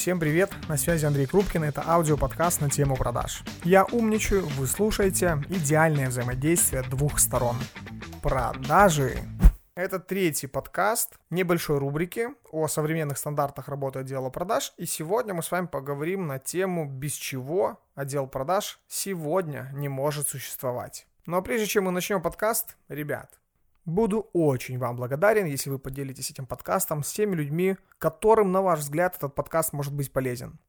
Всем привет, на связи Андрей Крупкин, это аудиоподкаст на тему продаж. Я умничаю, вы слушаете идеальное взаимодействие двух сторон. Продажи. Это третий подкаст небольшой рубрики о современных стандартах работы отдела продаж. И сегодня мы с вами поговорим на тему, без чего отдел продаж сегодня не может существовать. Но прежде чем мы начнем подкаст, ребят, Буду очень вам благодарен, если вы поделитесь этим подкастом с теми людьми, которым, на ваш взгляд, этот подкаст может быть полезен.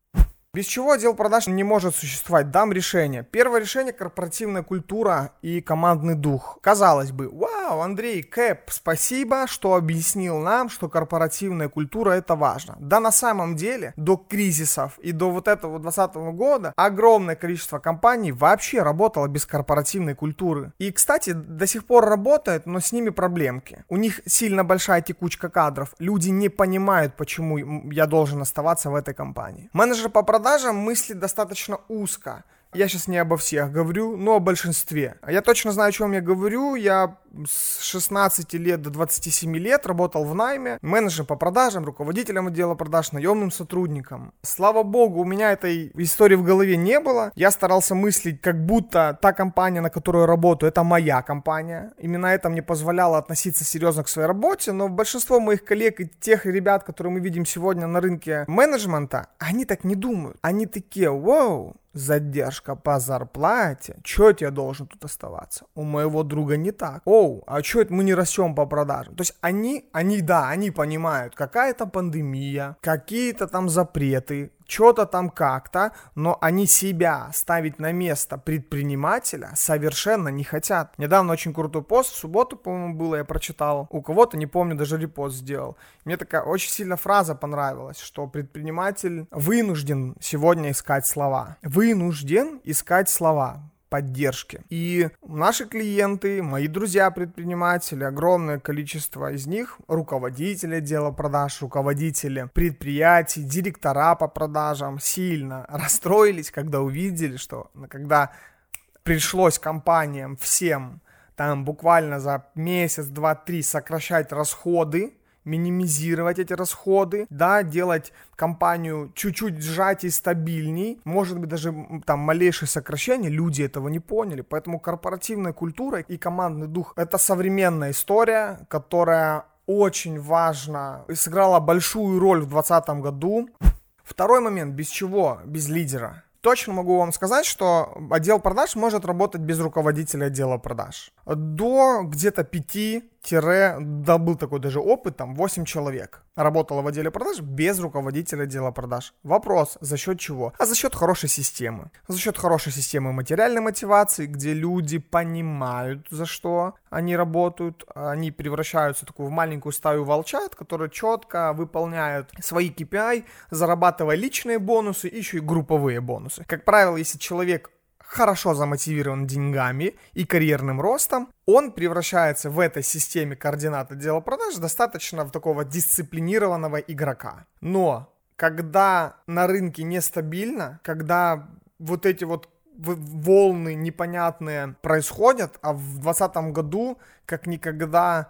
Без чего отдел продаж не может существовать? Дам решение. Первое решение – корпоративная культура и командный дух. Казалось бы, вау, Андрей, Кэп, спасибо, что объяснил нам, что корпоративная культура – это важно. Да на самом деле, до кризисов и до вот этого 2020 года огромное количество компаний вообще работало без корпоративной культуры. И, кстати, до сих пор работает, но с ними проблемки. У них сильно большая текучка кадров. Люди не понимают, почему я должен оставаться в этой компании. Менеджер по продажам продажам мысли достаточно узко. Я сейчас не обо всех говорю, но о большинстве. Я точно знаю, о чем я говорю. Я с 16 лет до 27 лет работал в найме, менеджером по продажам, руководителем отдела продаж, наемным сотрудником. Слава богу, у меня этой истории в голове не было. Я старался мыслить, как будто та компания, на которую я работаю, это моя компания. Именно это мне позволяло относиться серьезно к своей работе, но большинство моих коллег и тех ребят, которые мы видим сегодня на рынке менеджмента, они так не думают. Они такие, вау, задержка по зарплате. Чё я должен тут оставаться? У моего друга не так. Оу, а чё это мы не растем по продажам? То есть они, они, да, они понимают, какая-то пандемия, какие-то там запреты, что-то там как-то, но они себя ставить на место предпринимателя совершенно не хотят. Недавно очень крутой пост, в субботу, по-моему, было, я прочитал. У кого-то, не помню, даже репост сделал. Мне такая очень сильно фраза понравилась, что предприниматель вынужден сегодня искать слова. Вынужден искать слова поддержки. И наши клиенты, мои друзья-предприниматели, огромное количество из них, руководители отдела продаж, руководители предприятий, директора по продажам, сильно расстроились, когда увидели, что когда пришлось компаниям всем там буквально за месяц, два, три сокращать расходы, минимизировать эти расходы, да, делать компанию чуть-чуть сжать и стабильней, может быть даже там малейшее сокращение, люди этого не поняли, поэтому корпоративная культура и командный дух это современная история, которая очень важно и сыграла большую роль в 2020 году. Второй момент, без чего? Без лидера точно могу вам сказать, что отдел продаж может работать без руководителя отдела продаж. До где-то 5 да, был такой даже опыт, там 8 человек работало в отделе продаж без руководителя отдела продаж. Вопрос, за счет чего? А за счет хорошей системы. За счет хорошей системы материальной мотивации, где люди понимают, за что они работают, они превращаются такую в маленькую стаю волчат, которые четко выполняют свои KPI, зарабатывая личные бонусы, еще и групповые бонусы. Как правило, если человек хорошо замотивирован деньгами и карьерным ростом, он превращается в этой системе координат отдела продаж достаточно в такого дисциплинированного игрока. Но когда на рынке нестабильно, когда вот эти вот волны непонятные происходят, а в 2020 году как никогда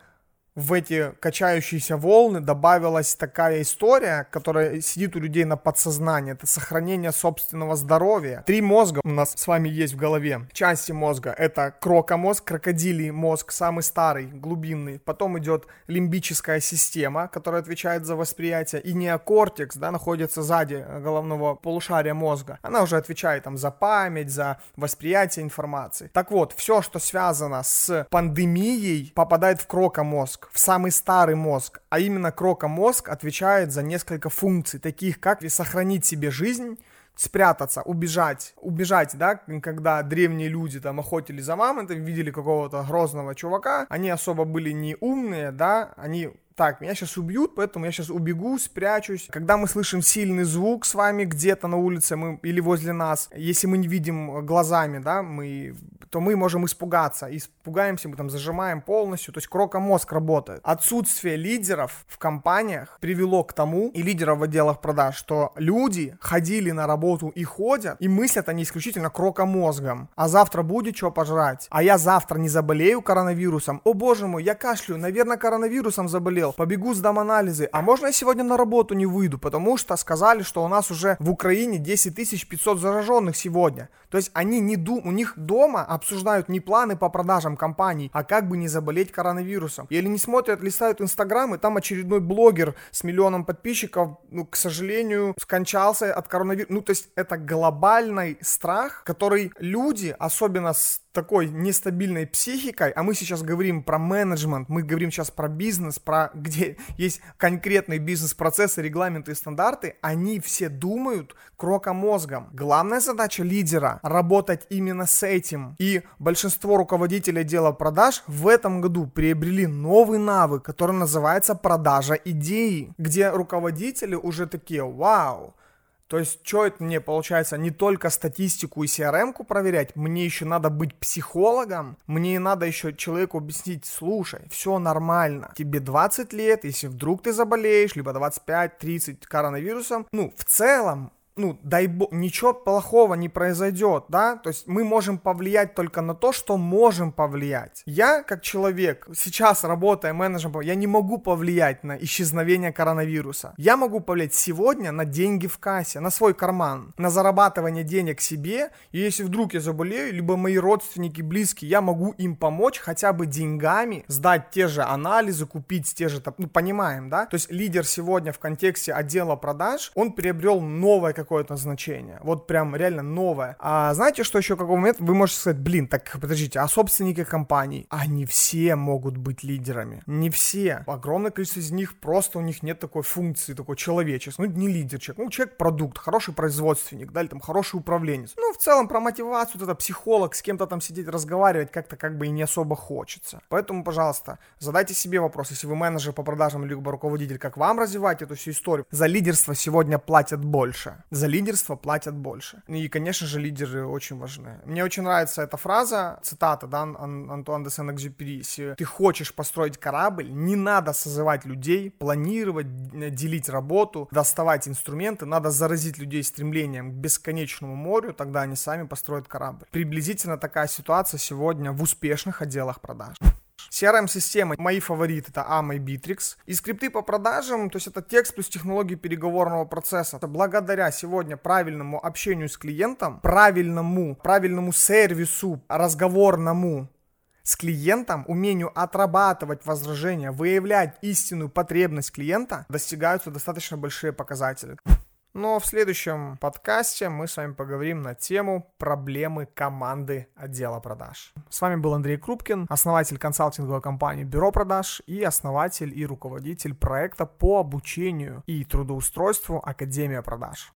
в эти качающиеся волны добавилась такая история, которая сидит у людей на подсознании. Это сохранение собственного здоровья. Три мозга у нас с вами есть в голове. Части мозга. Это крокомозг, крокодилий мозг, самый старый, глубинный. Потом идет лимбическая система, которая отвечает за восприятие. И неокортекс, да, находится сзади головного полушария мозга. Она уже отвечает там за память, за восприятие информации. Так вот, все, что связано с пандемией, попадает в крокомозг мозг, в самый старый мозг, а именно крокомозг отвечает за несколько функций, таких как сохранить себе жизнь, спрятаться, убежать, убежать, да, когда древние люди там охотились за мамонтами, видели какого-то грозного чувака, они особо были не умные, да, они так, меня сейчас убьют, поэтому я сейчас убегу, спрячусь. Когда мы слышим сильный звук с вами где-то на улице мы, или возле нас, если мы не видим глазами, да, мы то мы можем испугаться. Испугаемся, мы там зажимаем полностью. То есть крокомозг работает. Отсутствие лидеров в компаниях привело к тому, и лидеров в отделах продаж, что люди ходили на работу и ходят, и мыслят они исключительно крокомозгом. А завтра будет что пожрать. А я завтра не заболею коронавирусом. О боже мой, я кашлю, наверное, коронавирусом заболел. Побегу, сдам анализы. А можно я сегодня на работу не выйду, потому что сказали, что у нас уже в Украине 10 500 зараженных сегодня. То есть они не ду, у них дома обсуждают не планы по продажам компаний, а как бы не заболеть коронавирусом. Или не смотрят, листают Инстаграм, и там очередной блогер с миллионом подписчиков, ну, к сожалению, скончался от коронавируса. Ну, то есть это глобальный страх, который люди, особенно с такой нестабильной психикой, а мы сейчас говорим про менеджмент, мы говорим сейчас про бизнес, про где есть конкретные бизнес-процессы, регламенты и стандарты, они все думают крокомозгом. Главная задача лидера — работать именно с этим. И большинство руководителей дела продаж в этом году приобрели новый навык, который называется продажа идеи, где руководители уже такие, вау, то есть, что это мне получается, не только статистику и CRM-ку проверять, мне еще надо быть психологом, мне надо еще человеку объяснить, слушай, все нормально, тебе 20 лет, если вдруг ты заболеешь, либо 25-30 коронавирусом, ну, в целом, ну, дай бог, ничего плохого не произойдет, да, то есть мы можем повлиять только на то, что можем повлиять. Я, как человек, сейчас работая менеджером, я не могу повлиять на исчезновение коронавируса. Я могу повлиять сегодня на деньги в кассе, на свой карман, на зарабатывание денег себе, и если вдруг я заболею, либо мои родственники, близкие, я могу им помочь хотя бы деньгами, сдать те же анализы, купить те же, ну, понимаем, да, то есть лидер сегодня в контексте отдела продаж, он приобрел новое какое-то значение. Вот прям реально новое. А знаете, что еще какой момент? Вы можете сказать, блин, так подождите, а собственники компаний, они все могут быть лидерами. Не все. Огромное количество из них просто у них нет такой функции, такой человеческой. Ну, не лидер человек. Ну, человек продукт, хороший производственник, да, или там хороший управленец. Ну, в целом про мотивацию, вот это психолог, с кем-то там сидеть, разговаривать как-то как бы и не особо хочется. Поэтому, пожалуйста, задайте себе вопрос, если вы менеджер по продажам, либо руководитель, как вам развивать эту всю историю. За лидерство сегодня платят больше за лидерство платят больше. И, конечно же, лидеры очень важны. Мне очень нравится эта фраза, цитата, да, Антуан де Сен-Экзюпери. Если ты хочешь построить корабль, не надо созывать людей, планировать, делить работу, доставать инструменты, надо заразить людей стремлением к бесконечному морю, тогда они сами построят корабль. Приблизительно такая ситуация сегодня в успешных отделах продаж. CRM-системы, мои фавориты, это AMA и Bittrex. И скрипты по продажам, то есть это текст плюс технологии переговорного процесса. Благодаря сегодня правильному общению с клиентом, правильному, правильному сервису, разговорному, с клиентом, умению отрабатывать возражения, выявлять истинную потребность клиента, достигаются достаточно большие показатели. Но в следующем подкасте мы с вами поговорим на тему проблемы команды отдела продаж. С вами был Андрей Крупкин, основатель консалтинговой компании Бюро продаж и основатель и руководитель проекта по обучению и трудоустройству Академия продаж.